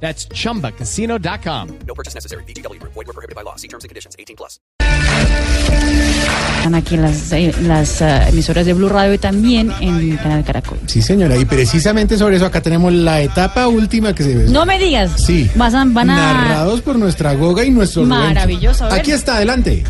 That's chumbacasino.com. No purchase necessary. BGW. Void were prohibited by law. See terms and conditions. 18 plus. Están aquí en las, eh, las eh, emisoras de Blue Radio y también en Canal Caracol. Sí, señora, y precisamente sobre eso acá tenemos la etapa última que se ve. No me digas. Sí. Vas a- van a. Narrados por nuestra Goga y nuestro. Maravilloso, a ver. Aquí está, adelante.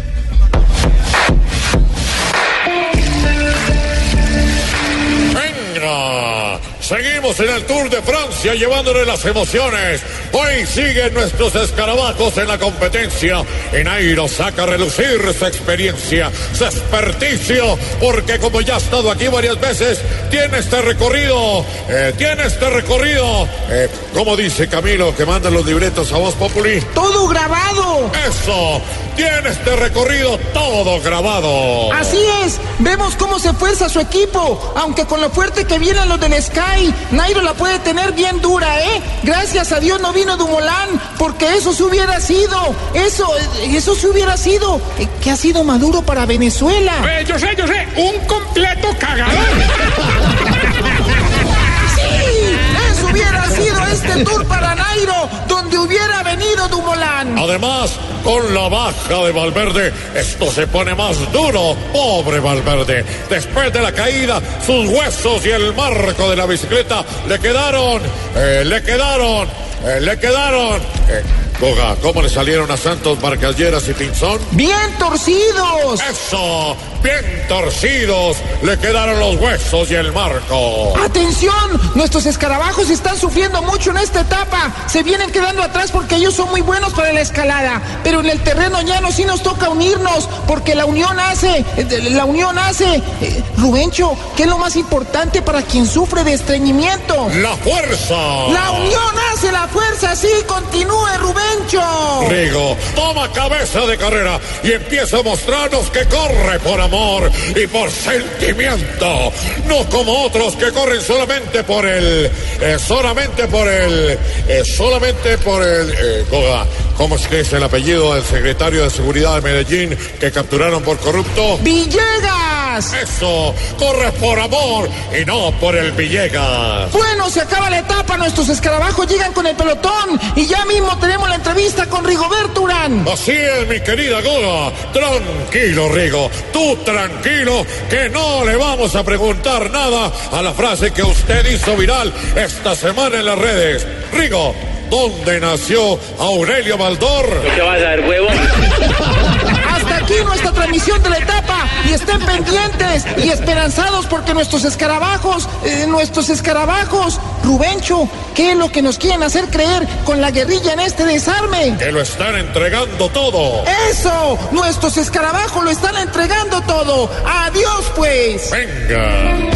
Seguimos en el Tour de Francia llevándole las emociones. Hoy siguen nuestros escarabajos en la competencia. Y Nairo saca a relucir su experiencia, su experticio, porque como ya ha estado aquí varias veces, tiene este recorrido, eh, tiene este recorrido. Eh, como dice Camilo, que manda los libretos a Voz Populi. Todo grabado. Eso, tiene este recorrido todo grabado. Así es, vemos cómo se fuerza su equipo, aunque con lo fuerte que vienen los del Sky, Nairo la puede tener bien dura, ¿eh? Gracias a Dios no vino Dumolán, porque eso se hubiera sido, eso, eso se hubiera sido, eh, que ha sido Maduro para Venezuela. Eh, yo sé, yo sé, un completo cagador. Sí, eso hubiera sido este tour para Nairo, donde hubiera venido Dumolán. Además, con la baja de Valverde, esto se pone más duro. Pobre Valverde. Después de la caída, sus huesos y el marco de la bicicleta le quedaron, eh, le quedaron, eh, le quedaron. Eh, Goga, ¿cómo le salieron a Santos Barcalleras y Pinzón? Bien torcidos. Eso, bien torcidos, le quedaron los huesos y el marco. Atención, nuestros escarabajos están sufriendo mucho en esta etapa. Se vienen quedando atrás porque ellos son muy buenos para la escalada. Pero en el terreno llano sí nos toca unirnos porque la unión hace, eh, la unión hace. eh, Rubencho, ¿qué es lo más importante para quien sufre de estreñimiento? La fuerza. La unión hace la fuerza, sí, continúe Rubencho. Rigo toma cabeza de carrera y empieza a mostrarnos que corre por amor y por sentimiento, no como otros que corren solamente por el, eh, solamente por el, eh, solamente por el, eh, ¿cómo es que es el apellido del secretario de seguridad de Medellín que capturaron por corrupto? Villegas. Eso, corre por amor y no por el Villegas. Bueno, se acaba la etapa, nuestros escarabajos llegan con el pelotón y ya mismo tenemos la entrevista con Rigoberto Urán. Así es, mi querida Goga. Tranquilo, Rigo. Tú tranquilo, que no le vamos a preguntar nada a la frase que usted hizo viral esta semana en las redes. Rigo, ¿dónde nació Aurelio Baldor? ¿Qué vas a ver, huevo? Hasta aquí nuestra transmisión de la etapa y estén pendientes y esperanzados porque nuestros escarabajos, eh, nuestros escarabajos, Rubencho, ¿qué es lo que nos quieren hacer creer con la guerrilla en este desarme? Que lo están entregando todo. Eso, nuestros escarabajos lo están entregando todo. Adiós pues. Venga.